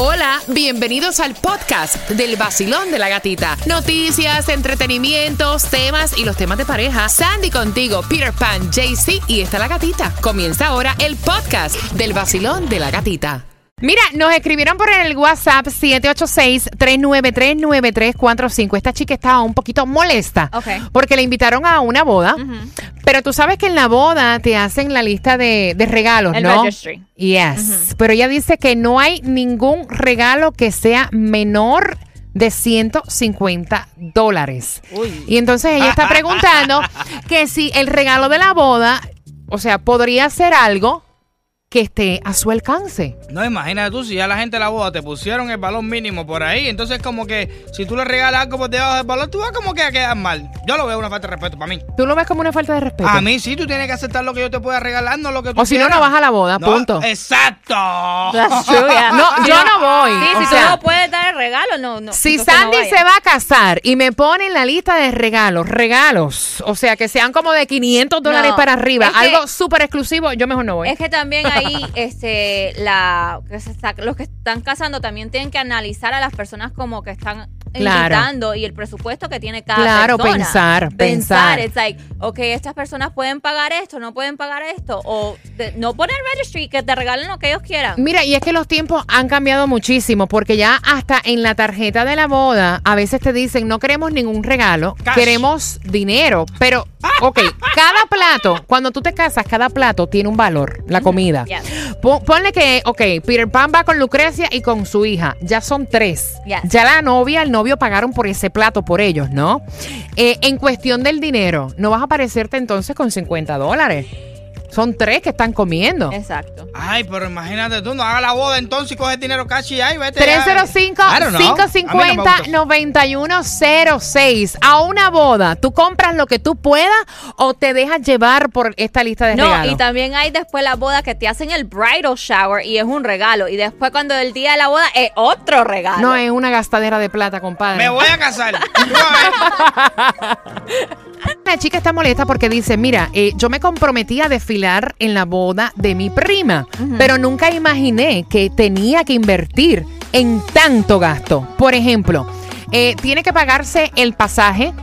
Hola, bienvenidos al podcast del vacilón de la gatita. Noticias, entretenimientos, temas y los temas de pareja. Sandy contigo, Peter Pan, JC y está la gatita. Comienza ahora el podcast del vacilón de la gatita. Mira, nos escribieron por el WhatsApp 786-393-9345. Esta chica estaba un poquito molesta Ok. porque le invitaron a una boda. Pero tú sabes que en la boda te hacen la lista de, de regalos, El ¿no? registry. Yes. Pero ella dice que no hay ningún regalo que sea menor de 150 dólares. Y entonces ella está preguntando que si el regalo de la boda, o sea, podría ser algo que esté a su alcance. No, imagínate tú, si ya la gente de la boda te pusieron el valor mínimo por ahí, entonces como que si tú le regalas algo por debajo del valor, tú vas como que a quedar mal. Yo lo veo una falta de respeto para mí. ¿Tú lo ves como una falta de respeto? A mí sí, tú tienes que aceptar lo que yo te pueda regalar, no lo que tú O si no, quieras. no vas a la boda, No, punto. Exacto. No, yo no voy. Sí, o si sea, tú no puedes dar el regalo, no, no. Si no Sandy se va a casar y me pone en la lista de regalos, regalos, o sea, que sean como de 500 dólares No, para arriba, algo súper exclusivo, yo mejor no voy. Es que también ahí, este, la, que se está- los que están casando también tienen que analizar a las personas como que están Claro. invitando y el presupuesto que tiene cada Claro, persona. pensar, pensar. It's like, ok, estas personas pueden pagar esto, no pueden pagar esto, o de- no poner registry, que te regalen lo que ellos quieran. Mira, y es que los tiempos han cambiado muchísimo, porque ya hasta en la tarjeta de la boda a veces te dicen no queremos ningún regalo, Cash. queremos dinero. Pero, ok, cada plato, cuando tú te casas, cada plato tiene un valor, la comida. Yes. Pon- Ponle que, ok, Peter Pan va con Lucrecia y con su hija, ya son tres. Yes. Ya la novia, el novio pagaron por ese plato por ellos, ¿no? Eh, en cuestión del dinero, no vas a aparecerte entonces con 50 dólares. Son tres que están comiendo. Exacto. Ay, pero imagínate tú, no hagas la boda entonces y coge el dinero cash y ahí vete. ya. I don't know. A no. 305-550-9106. A una boda, ¿tú compras lo que tú puedas o te dejas llevar por esta lista de No, regalos? y también hay después la boda que te hacen el bridal shower y es un regalo. Y después cuando el día de la boda es otro regalo. No, es una gastadera de plata, compadre. Me voy a casar. La chica está molesta porque dice, mira, eh, yo me comprometí a desfilar en la boda de mi prima, pero nunca imaginé que tenía que invertir en tanto gasto. Por ejemplo, eh, tiene que pagarse el pasaje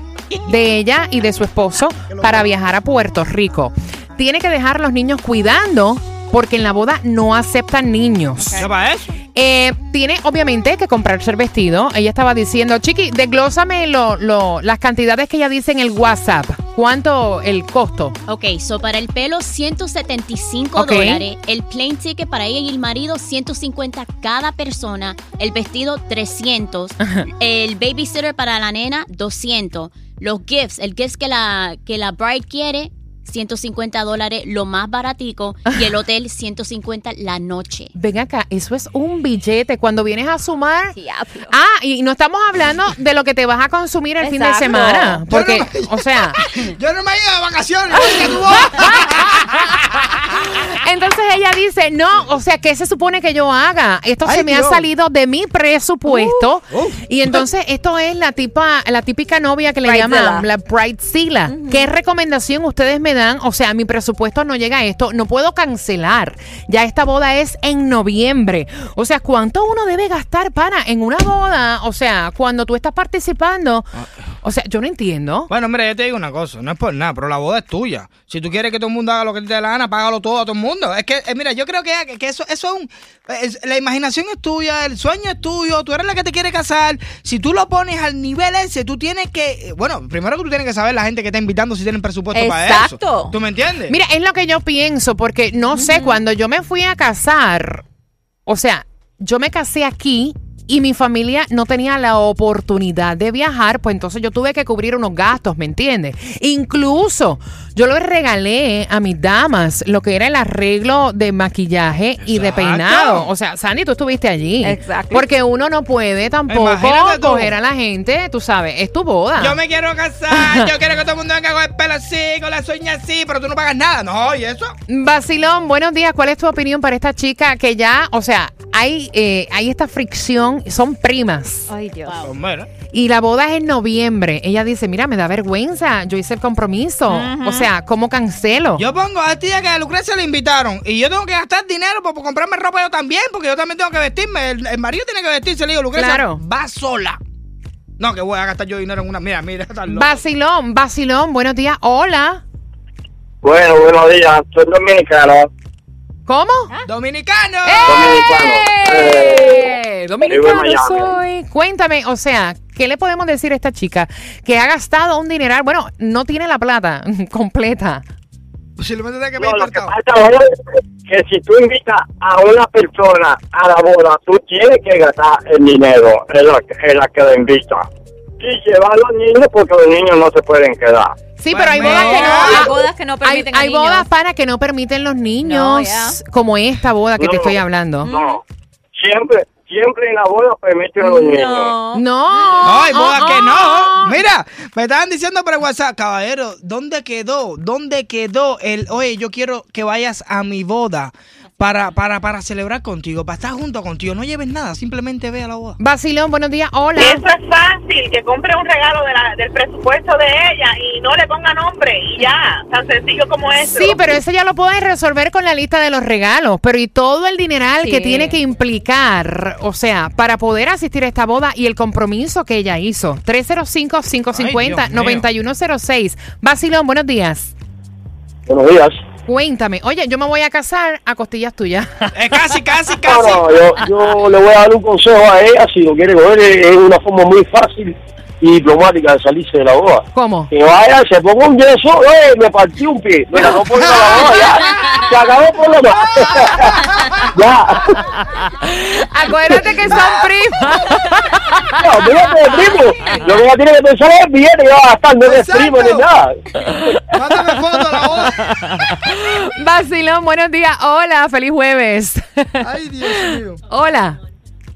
de ella y de su esposo para viajar a Puerto Rico. Tiene que dejar a los niños cuidando porque en la boda no aceptan niños. ¿Qué para eso? Eh, tiene obviamente que comprarse el vestido. Ella estaba diciendo, Chiqui, desglósame lo, lo- las cantidades que ella dice en el WhatsApp. ¿Cuánto el costo? Ok, so para el pelo 175 Ok. dólares, el plane ticket para ella y el marido 150 cada persona, el vestido 300, el babysitter para la nena 200, los gifts, el gift que la, que la bride quiere 150 dólares, lo más baratico, y el hotel 150 la noche. Ven acá, eso es un billete. Cuando vienes a sumar... Diablo. Ah, y no estamos hablando de lo que te vas a consumir el fin de semana. Porque, o sea, Yo no me he ido de vacaciones. entonces ella dice, no, o sea, ¿qué se supone que yo haga? Esto Ay, se me ha salido de mi presupuesto. Uh, uh. Y entonces esto es la tipa, la típica novia que le Bridezilla. llaman la bridezilla. ¿Qué recomendación ustedes me dan? O sea, mi presupuesto no llega a esto, no puedo cancelar. Ya esta boda es en noviembre. O sea, ¿cuánto uno debe gastar para en una boda? O sea, cuando tú estás participando, o sea, yo no entiendo. Bueno, mira, yo te digo una cosa, no es por nada, pero la boda es tuya. Si tú quieres que todo el mundo haga lo que te dé la gana, págalo todo a todo el mundo. Es que, eh, mira, yo creo que, que eso, eso es un... es- la imaginación es tuya, el sueño es tuyo, tú eres la que te quiere casar. Si tú lo pones al nivel ese, tú tienes que... eh, Bueno, primero que tú tienes que saber la gente que está invitando si tienen presupuesto para eso. Exacto. ¿Tú me entiendes? Mira, es lo que yo pienso, porque no sé, cuando yo me fui a casar, o sea, yo me casé aquí y mi familia no tenía la oportunidad de viajar, pues entonces yo tuve que cubrir unos gastos, ¿me entiendes? Incluso yo le regalé a mis damas lo que era el arreglo de maquillaje y de peinado. O sea, Sandy, tú estuviste allí. Exacto. Porque uno no puede tampoco coger a la gente, tú sabes, es tu boda. Yo me quiero casar, yo quiero que todo el mundo venga con el pelo así, con la sueña así, pero tú no pagas nada. No, ¿y eso? Basilón, buenos días. ¿Cuál es tu opinión para esta chica que ya, o sea, hay, eh, hay esta fricción, son primas. Ay, Dios. Pues mira. Y la boda es en noviembre. Ella dice, mira, me da vergüenza, yo hice el compromiso. O sea, ¿cómo cancelo? Yo pongo a esta tía que a Lucrecia le invitaron y yo tengo que gastar dinero para comprarme ropa yo también, porque yo también tengo que vestirme. El, el marido tiene que vestirse. Le digo, Lucrecia, Claro. va sola. No, que voy a gastar yo dinero en una. Mira, mira. Vacilón, vacilón, buenos días. Hola. Bueno, buenos días. Soy dominicano. ¿Cómo? Dominicano. Dominicano. Eh, ¡Eh! Dominicano Miami. soy. Cuéntame, o sea, ¿qué le podemos decir a esta chica que ha gastado un dineral? Bueno, no tiene la plata completa. Posiblemente tenga que no, pedir lo que prestado. pasa es que si tú invitas a una persona a la boda, tú tienes que gastar el dinero en la, en la que la invita. Y llevar a los niños porque los niños no se pueden quedar. Sí, Pues pero hay bodas que Hay no. bodas que no Hay, permiten hay niños. bodas para que no permiten los niños, No, como esta boda que te estoy hablando. No. Siempre, siempre en la boda permiten a los niños. No. No. Ay, boda oh, que no. Mira, me estaban diciendo por WhatsApp, caballero, ¿dónde quedó? ¿Dónde quedó el, oye, yo quiero que vayas a mi boda para, para, para celebrar contigo, para estar junto contigo? No lleves nada, simplemente ve a la boda. Vacilón, buenos días. Hola. Eso es fácil, que compre un regalo de la- del presupuesto de ella y no le ponga nombre y ya, tan sencillo como eso. Sí, pero eso ya lo puedes resolver con la lista de los regalos, pero y todo el dineral Sí. que tiene que implicar, o sea, para poder asistir a esta boda y el compromiso que ella hizo. 305-550-9106. Vacilón, buenos días. Buenos días. Cuéntame, oye, yo me voy a casar a costillas tuyas. Eh, casi, casi, No, casi. no, yo, yo le voy a dar un consejo a ella, si lo quiere coger, es es una forma muy fácil y diplomática de salirse de la boda. ¿Cómo? Que vaya, se ponga un yeso, ¡eh! Me partí un pie. Mira, no puedo ir a la boda, ya. Se acabó por lo menos. ya. Acuérdate que son primas. No, olvídate de primo. Lo que ella tiene que pensar es el billete que va a gastar, no es primo ni nada. Mándame foto a la boda. Vacilón, buenos días. Hola, feliz jueves. Ay, Dios mío. Hola.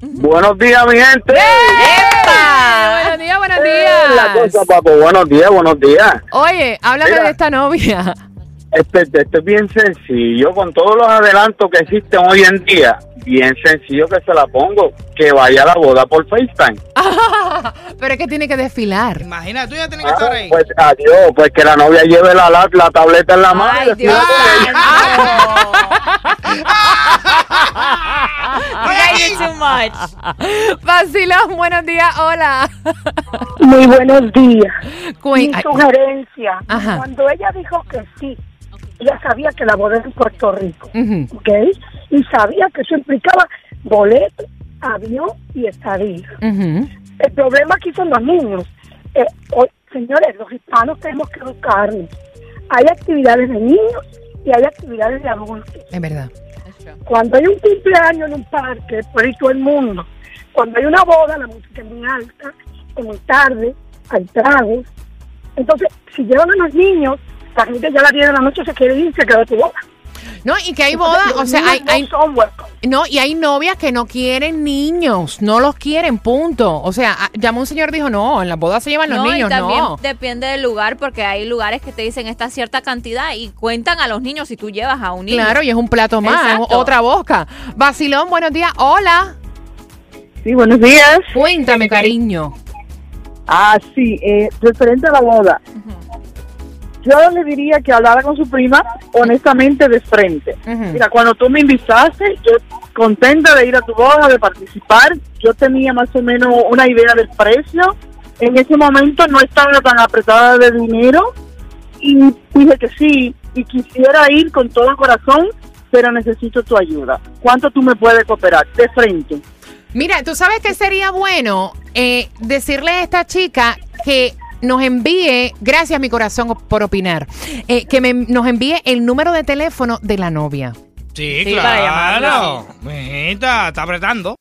Buenos días, mi gente. ¡Epa! Buenos días, buenos La días. cosa, papo. Buenos días, buenos días. Oye, háblame Mira. de esta novia. Este, este es bien sencillo, con todos los adelantos que existen hoy en día, bien sencillo que se la pongo, que vaya a la boda por FaceTime. Pero es que tiene que desfilar. Imagina, tú ya tienes que estar Ah, ahí. pues adiós, pues que la novia lleve la, la, la tableta en la mano. Ay, Dios too much. Vacilón, buenos días. Hola. Muy buenos días. Cuen- Mi sugerencia, Ajá. cuando ella dijo que sí, ella sabía que la boda era en Puerto Rico. ¿ok? Y sabía que eso implicaba boleto, avión y estadía. El problema aquí son los niños. Eh, hoy- señores, los hispanos tenemos que educarnos. Hay actividades de niños y hay actividades de adultos. Es verdad. Cuando hay un cumpleaños en un parque, por ahí todo el mundo. Cuando hay una boda, la música es muy alta, es muy tarde, hay tragos. Entonces, si llevan a los niños, la gente ya a las 10 de la noche se quiere ir se queda tu boda. No, y que hay bodas, Los o sea, hay, no hay, no, y hay novias que no quieren niños, no los quieren, punto. O sea, llamó un señor y dijo, no, en las bodas se llevan los no, niños, y también no. depende del lugar, porque hay lugares que te dicen esta cierta cantidad y cuentan a los niños si tú llevas a un niño. Claro, y es un plato más, es Exacto. otra boca. Vacilón, buenos días. Hola. Sí, buenos días. Cuéntame, cariño. Ah, sí, eh, referente a la boda. Yo le diría que hablara con su prima honestamente de frente. Mira, cuando tú me invitaste, yo contenta de ir a tu boda, de participar, yo tenía más o menos una idea del precio. En ese momento no estaba tan apretada de dinero y dije que sí, y quisiera ir con todo el corazón, pero necesito tu ayuda. ¿Cuánto tú me puedes cooperar? De frente. Mira, tú sabes que sería bueno eh, decirle a esta chica que nos envíe, gracias mi corazón por opinar, eh, que me- nos envíe el número de teléfono de la novia. Sí, claro. Mijita, está apretando.